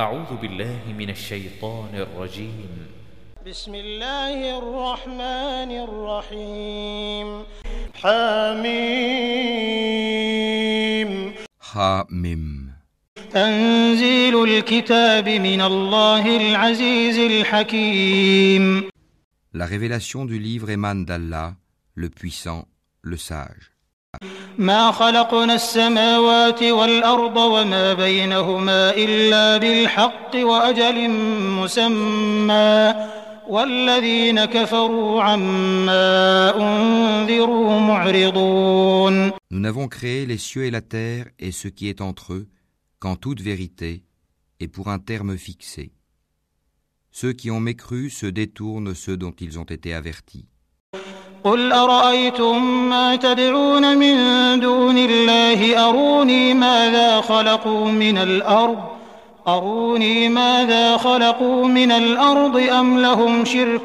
أعوذ بالله من الشيطان الرجيم بسم الله الرحمن الرحيم حميم Hamim. تنزيل الكتاب من الله العزيز الحكيم La révélation du livre émane d'Allah, le puissant, le sage. ما خلقنا السماوات والأرض وما بينهما إلا بالحق وأجل مسمى والذين كفروا عما أنذروا معرضون Nous n'avons créé les cieux et la terre et ce qui est entre eux qu'en toute vérité et pour un terme fixé. Ceux qui ont mécru se détournent ceux dont ils ont été avertis. قل أرأيتم ما تدعون من دون الله؟ أروني ماذا خلقوا من الأرض؟ أروني ماذا خلقوا من الأرض أم لهم شرك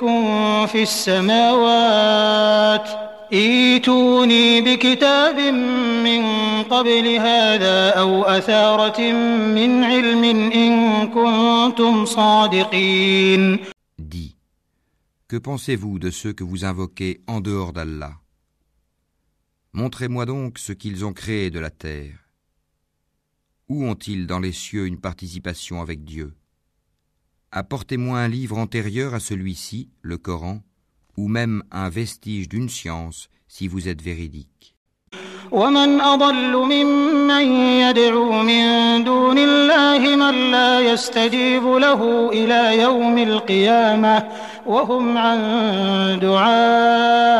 في السماوات؟ إيتوني بكتاب من قبل هذا أو أثارة من علم إن كنتم صادقين. Que pensez-vous de ceux que vous invoquez en dehors d'Allah? Montrez-moi donc ce qu'ils ont créé de la terre. Où ont-ils dans les cieux une participation avec Dieu? Apportez-moi un livre antérieur à celui-ci, le Coran, ou même un vestige d'une science si vous êtes véridique. ومن أضل ممن يدعو من دون الله من لا يستجيب له إلى يوم القيامة وهم عن دعائهم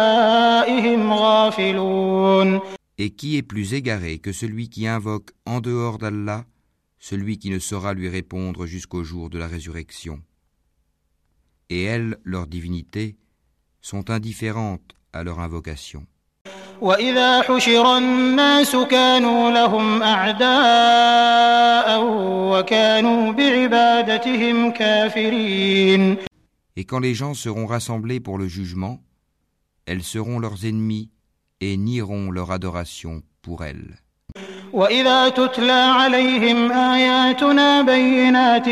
غافلون Et qui est plus égaré que celui qui invoque en dehors d'Allah, celui qui ne saura lui répondre jusqu'au jour de la résurrection Et elles, leurs divinités, sont indifférentes à leur invocation. وإذا حشر الناس كانوا لهم أعداء وكانوا بعبادتهم كافرين Et quand les gens seront rassemblés pour le jugement, elles seront leurs ennemis et nieront leur adoration pour elles. وإذا تتلى عليهم آياتنا بينات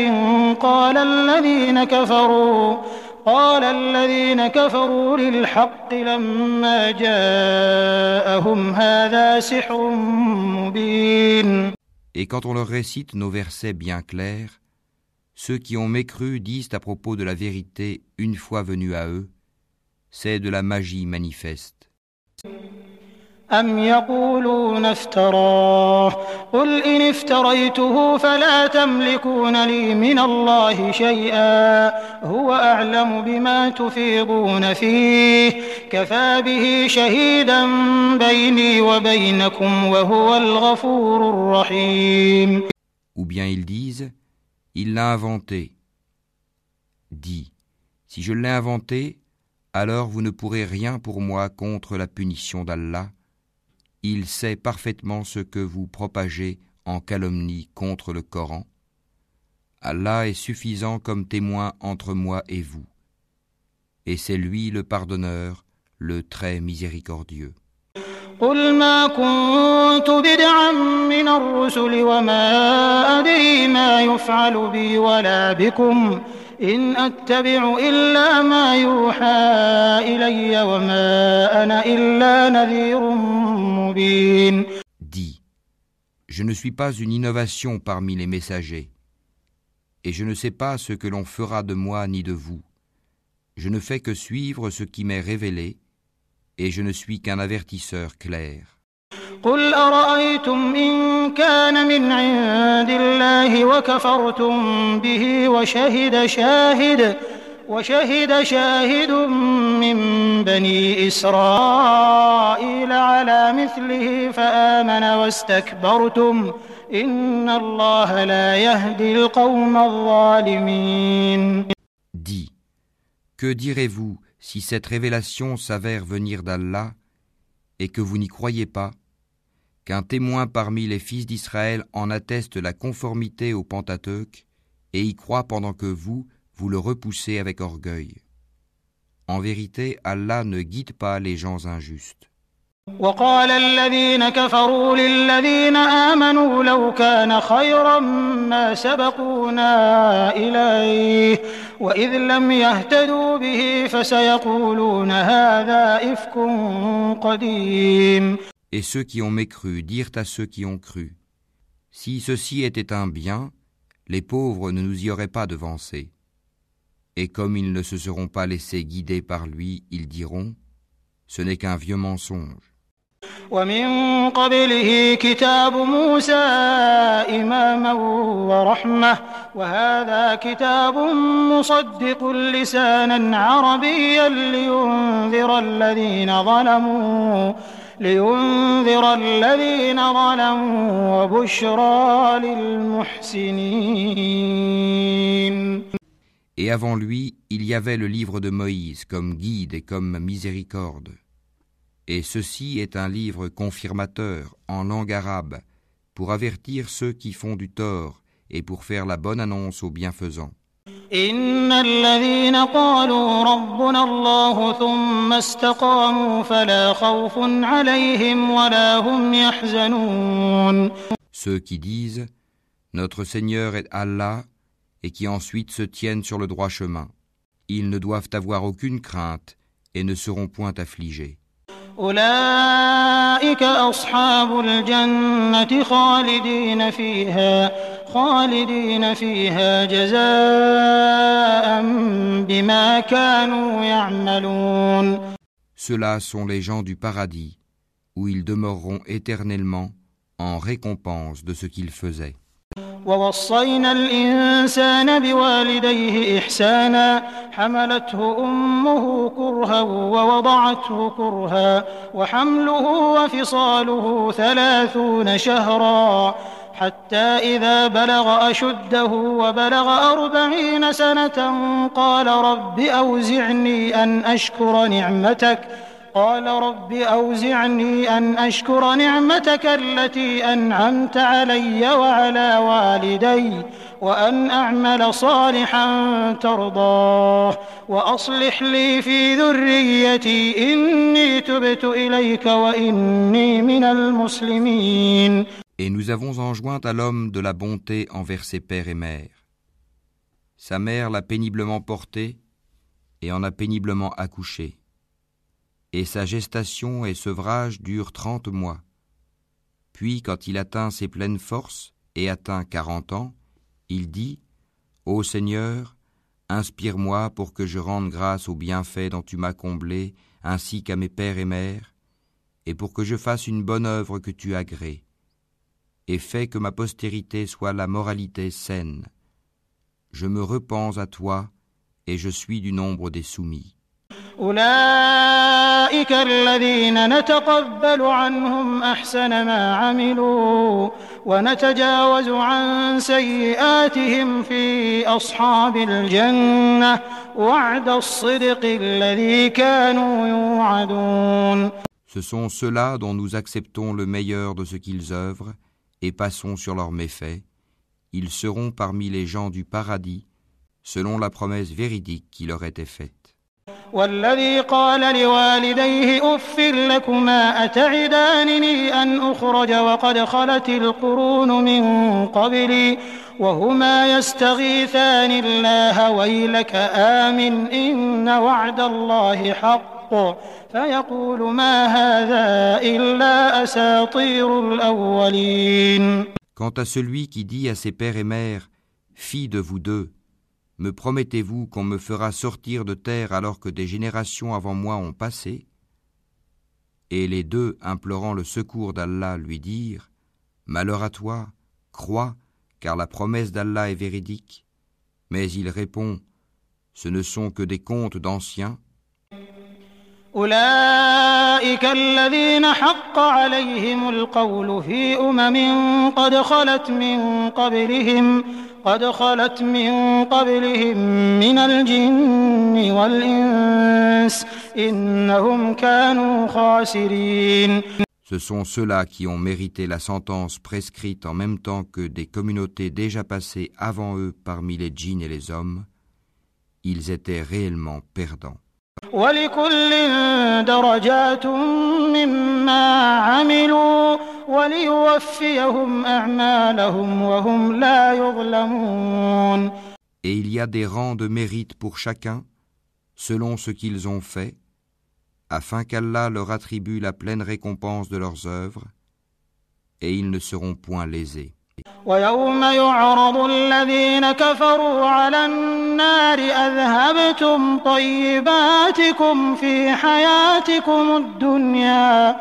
قال الذين كفروا قال الذين كفروا للحق لما جاءهم هذا سحر مبين Et quand on leur récite nos versets bien clairs, ceux qui ont mécru disent à propos de la vérité une fois venus à eux, c'est de la magie manifeste. أم يقولون افتراه قل إن افتريته فلا تملكون لي من الله شيئا هو أعلم بما تفيضون فيه كفى به شهيدا بيني وبينكم وهو الغفور الرحيم Ou bien ils disent, il l'a inventé. Dis, si je l'ai inventé, alors vous ne pourrez rien pour moi contre la punition d'Allah. Il sait parfaitement ce que vous propagez en calomnie contre le Coran. Allah est suffisant comme témoin entre moi et vous. Et c'est lui le pardonneur, le très miséricordieux. قل ما كنت بدعا من الرسل وما أدري ما يفعل بي ولا بكم إن أتبع إلا ما يوحى إلي وما أنا إلا نذير مبين Dis, je ne suis pas une innovation parmi les messagers, et je ne sais pas ce que l'on fera de moi ni de vous. Je ne fais que suivre ce qui m'est révélé, et je ne suis qu'un avertisseur clair. قل أرأيتم إن كان من عند الله وكفرتم به وشهد شاهد وشهد شاهد من بني إسرائيل على مثله فآمن واستكبرتم إن الله لا يهدي القوم الظالمين. Dis, que direz-vous si cette révélation s'avère venir d'Allah et que vous n'y croyez pas, qu'un témoin parmi les fils d'Israël en atteste la conformité au Pentateuque et y croit pendant que vous, vous le repoussez avec orgueil. En vérité, Allah ne guide pas les gens injustes. وقال الذين كفروا للذين آمنوا لو كان خيرا ما سبقونا إليه وإذ لم يهتدوا به فسيقولون هذا إفك قديم Et ceux qui ont mécru dirent à ceux qui ont cru, Si ceci était un bien, les pauvres ne nous y auraient pas devancés. Et comme ils ne se seront pas laissés guider par lui, ils diront, Ce n'est qu'un vieux mensonge. ومن قبله كتاب موسى إماما ورحمة وهذا كتاب مصدق لسانا عربيا لينذر الذين ظلموا لينذر الذين ظلموا وبشرى للمحسنين Et avant lui, il y avait le livre de Moïse comme guide et comme miséricorde. Et ceci est un livre confirmateur en langue arabe pour avertir ceux qui font du tort et pour faire la bonne annonce aux bienfaisants. إن الذين قالوا ربنا الله ثم استقاموا فلا خوف عليهم ولا هم يحزنون Ceux qui disent Notre Seigneur est Allah et qui ensuite se tiennent sur le droit chemin. Ils ne doivent avoir aucune crainte et ne seront point affligés. أولئك أصحاب الجنة خالدين فيها خالدين فيها جزاء بما كانوا يعملون Ceux-là sont les gens du paradis, où ils demeureront éternellement en récompense de ce qu'ils faisaient. ووصينا الإنسان بوالديه إحسانا حملته أمه كرها ووضعته كرها وحمله وفصاله ثلاثون شهرا حتى إذا بلغ أشده وبلغ أربعين سنة قال رب أوزعني أن أشكر نعمتك قال رب أوزعني أن أشكر نعمتك التي أنعمت علي وعلى والدي وأن أعمل صالحا ترضاه وأصلح لي في ذريتي إني تبت إليك وإني من المسلمين. Et nous avons enjoint à l'homme de la bonté envers ses pères et mères. Sa mère l'a péniblement porté et en a péniblement accouché. Et sa gestation et sevrage durent trente mois. Puis, quand il atteint ses pleines forces et atteint quarante ans, il dit Ô Seigneur, inspire-moi pour que je rende grâce aux bienfaits dont tu m'as comblé, ainsi qu'à mes pères et mères, et pour que je fasse une bonne œuvre que tu agrées et fais que ma postérité soit la moralité saine. Je me repens à toi, et je suis du nombre des soumis. أولئك الذين نتقبل عنهم أحسن ما عملوا ونتجاوز عن سيئاتهم في أصحاب الجنة وعد الصدق الذي كانوا يوعدون Ce sont ceux-là dont nous acceptons le meilleur de ce qu'ils œuvrent et passons sur leurs méfaits. Ils seront parmi les gens du paradis, selon la promesse véridique qui leur était faite. والذي قال لوالديه أف لكما أتعدانني أن أخرج وقد خلت القرون من قبلي وهما يستغيثان الله ويلك آمن إن وعد الله حق فيقول ما هذا إلا أساطير الأولين Quant à celui qui dit à ses pères et mères, Fille de vous deux, me promettez-vous qu'on me fera sortir de terre alors que des générations avant moi ont passé Et les deux, implorant le secours d'Allah, lui dirent, Malheur à toi, crois, car la promesse d'Allah est véridique. Mais il répond, Ce ne sont que des contes d'anciens. أولئك الذين حق عليهم القول في أمم قد خلت من قبلهم قد خلت من قبلهم من الجن والإنس إنهم كانوا خاسرين Ce sont ceux-là qui ont mérité la sentence prescrite en même temps que des communautés déjà passées avant eux parmi les djinns et les hommes. Ils étaient réellement perdants. ولكل درجات مما عملوا وليوفيهم أعمالهم وهم لا يظلمون Et il y a des rangs de mérite pour chacun, selon ce qu'ils ont fait, afin qu'Allah leur attribue la pleine récompense de leurs œuvres, et ils ne seront point lésés. ويوم يعرض الذين كفروا على النار أذهبتم طيباتكم في حياتكم الدنيا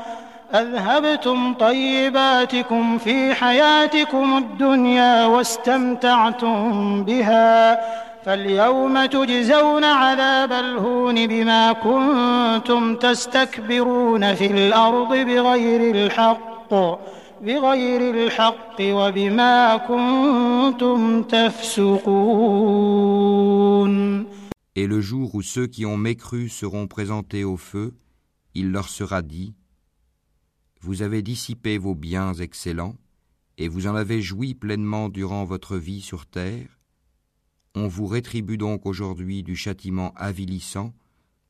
أذهبتم طيباتكم في حياتكم الدنيا واستمتعتم بها فاليوم تجزون عذاب الهون بما كنتم تستكبرون في الأرض بغير الحق بغير الحق وبما كنتم تفسقون Et le jour où ceux qui ont mécru seront présentés au feu, il leur sera dit Vous avez dissipé vos biens excellents, et vous en avez joui pleinement durant votre vie sur terre. On vous rétribue donc aujourd'hui du châtiment avilissant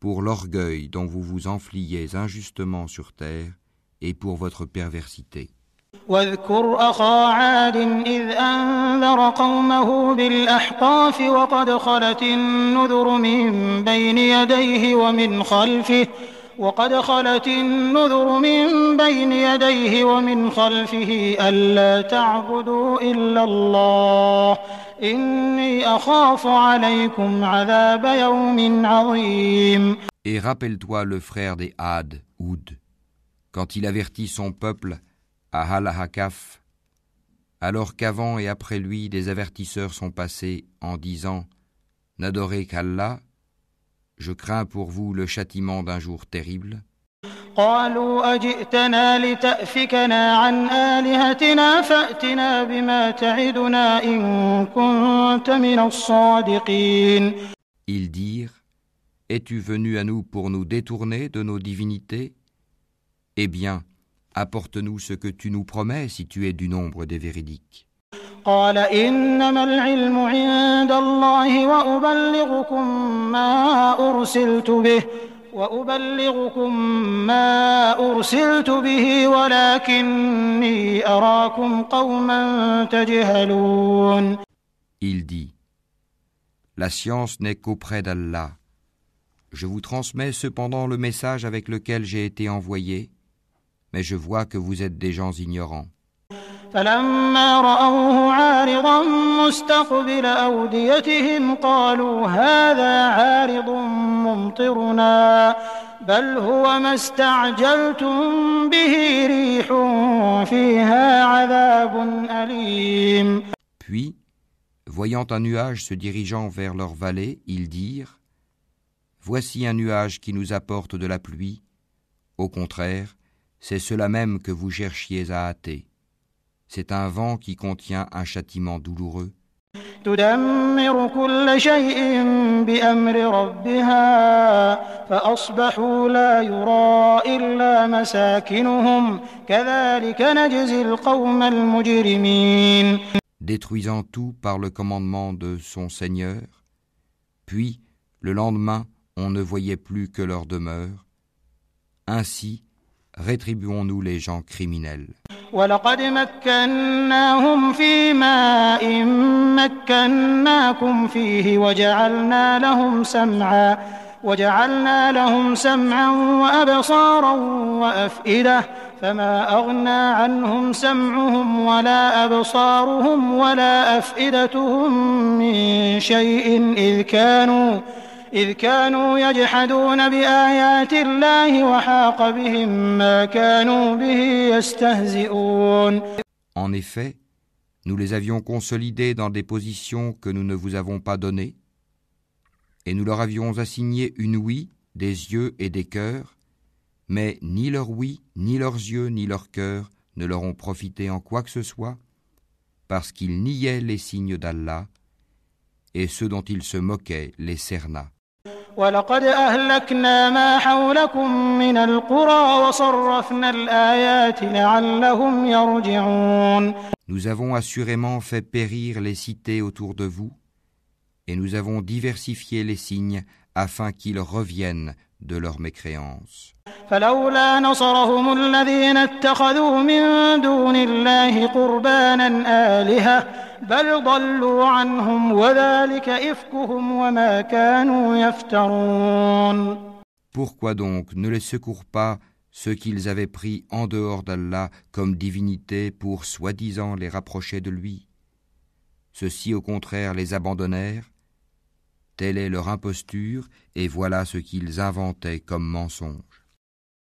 pour l'orgueil dont vous vous enfliez injustement sur terre et pour votre perversité. واذكر أخا عاد إذ أنذر قومه بالأحقاف وقد خلت النذر من بين يديه ومن خلفه وقد خلت النذر من بين يديه ومن خلفه ألا تعبدوا إلا الله إني أخاف عليكم عذاب يوم عظيم. Et rappelle-toi le frère des Had, Oud, quand il avertit son peuple alors qu'avant et après lui des avertisseurs sont passés en disant N'adorez qu'Allah, je crains pour vous le châtiment d'un jour terrible. Ils dirent Es-tu venu à nous pour nous détourner de nos divinités? Eh bien, apporte-nous ce que tu nous promets si tu es du nombre des véridiques. قال إنما العلم عند الله وأبلغكم ما أرسلت به وأبلغكم ما أرسلت به ولكني أراكم قوما تجهلون Il dit La science n'est qu'auprès d'Allah. Je vous transmets cependant le message avec lequel j'ai été envoyé, mais je vois que vous êtes des gens ignorants. فلما رأوه عارضا مستقبل أوديتهم قالوا هذا عارض ممطرنا بل هو ما استعجلتم به ريح فيها عذاب أليم Puis, voyant un nuage se dirigeant vers leur vallée, ils dirent Voici un nuage qui nous apporte de la pluie. Au contraire, c'est cela même que vous cherchiez à hâter. C'est un vent qui contient un châtiment douloureux. Détruisant tout par le commandement de son Seigneur, puis, le lendemain, on ne voyait plus que leur demeure. Ainsi, rétribuons-nous les gens criminels. ولقد مكناهم في ماء مكناكم فيه وجعلنا لهم سمعا وجعلنا لهم سمعا وأبصارا وأفئدة فما أغنى عنهم سمعهم ولا أبصارهم ولا أفئدتهم من شيء إذ كانوا إذ كانوا يجحدون بآيات الله وحاق بهم ما كانوا به يستهزئون En effet, nous les avions consolidés dans des positions que nous ne vous avons pas données, et nous leur avions assigné une ouïe, des yeux et des cœurs, mais ni leur ouïe, ni leurs yeux, ni leurs cœurs ne leur ont profité en quoi que ce soit, parce qu'ils niaient les signes d'Allah, et ceux dont ils se moquaient les cerna. ولقد أهلكنا ما حولكم من القرى وصرفنا الآيات لعلهم يرجعون Nous avons assurément fait périr les cités autour de vous, Et nous avons diversifié les signes afin qu'ils reviennent de leur mécréance. Pourquoi donc ne les secourent pas ceux qu'ils avaient pris en dehors d'Allah comme divinité pour soi-disant les rapprocher de lui? Ceux-ci au contraire les abandonnèrent Telle est leur imposture, et voilà ce qu'ils inventaient comme mensonge.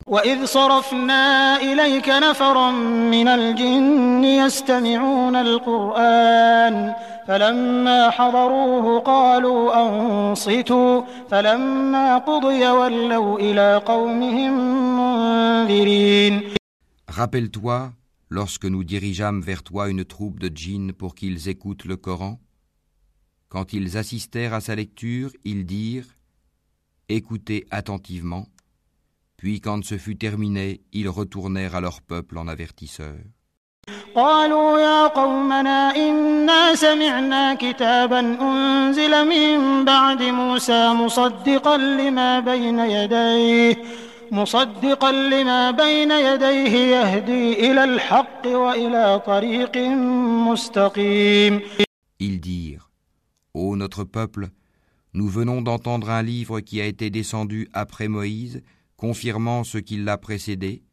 وإذ صرفنا إليك نفرا من الجن يستمعون القرآن فلما حضروه قالوا أنصتوا فلما قضي ولوا إلى قومهم منذرين Rappelle-toi, lorsque nous dirigeâmes vers toi une troupe de djinns pour qu'ils écoutent le Coran, quand ils assistèrent à sa lecture, ils dirent Écoutez attentivement. Puis quand ce fut terminé, ils retournèrent à leur peuple en avertisseurs. Ils dirent Ô notre peuple, nous venons d'entendre un livre qui a été descendu après Moïse, confirmant ce qui l'a précédé.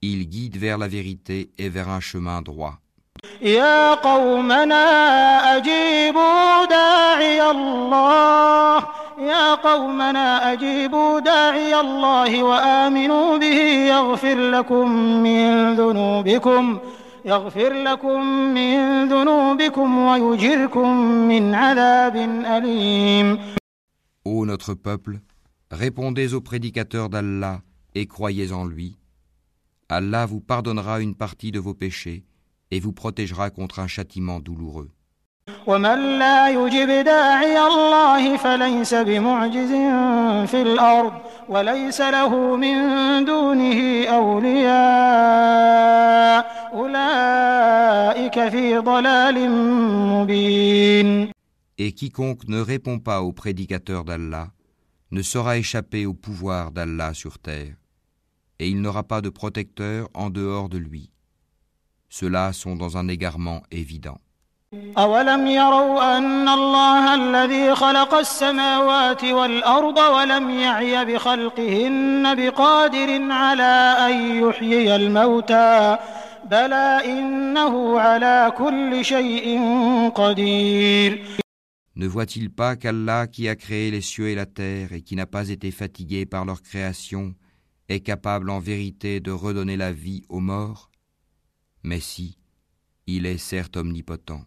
Il guide vers la vérité et vers un chemin droit. Ô notre peuple, répondez aux prédicateurs d'Allah et croyez en lui. Allah vous pardonnera une partie de vos péchés et vous protégera contre un châtiment douloureux. Et quiconque ne répond pas aux prédicateurs d'Allah ne saura échapper au pouvoir d'Allah sur terre, et il n'aura pas de protecteur en dehors de lui. Ceux-là sont dans un égarement évident. أولم يروا أن الله الذي خلق السماوات والأرض ولم يعي بخلقهن بقادر على أن يحيي الموتى بلى إنه على كل شيء قدير Ne voit-il pas qu'Allah qui a créé les cieux et la terre et qui n'a pas été fatigué par leur création est capable en vérité de redonner la vie aux morts Mais si, il est certes omnipotent.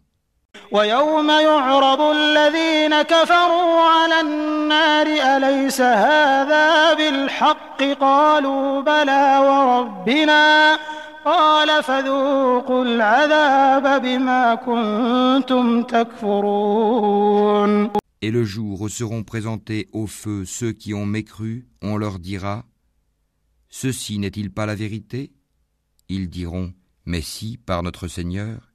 ويوم يعرض الذين كفروا على النار أليس هذا بالحق قالوا بلى وربنا قال فذوقوا العذاب بما كنتم تكفرون Et le jour où seront présentés au feu ceux qui ont mécru, on leur dira Ceci n'est-il pas la vérité Ils diront Mais si, par notre Seigneur.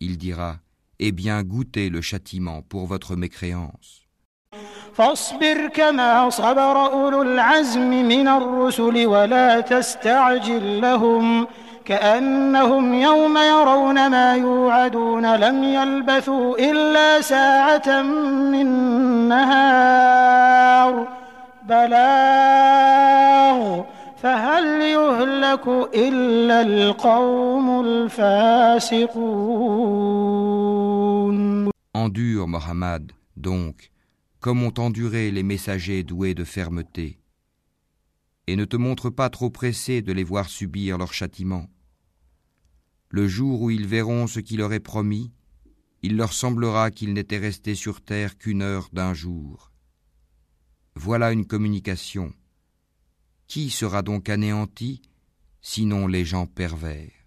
Il dira eh bien goûtez le châtiment pour votre mécréance. فاصبر كما صبر أولو العزم من الرسل ولا تستعجل لهم كأنهم يوم يرون ما يوعدون لم يلبثوا إلا ساعة من نهار. بلاغ فهل يهلك إلا القوم الفاسقون؟ Endure, Mohammed, donc, comme ont enduré les messagers doués de fermeté, et ne te montre pas trop pressé de les voir subir leur châtiment. Le jour où ils verront ce qui leur est promis, il leur semblera qu'ils n'étaient restés sur terre qu'une heure d'un jour. Voilà une communication. Qui sera donc anéanti, sinon les gens pervers?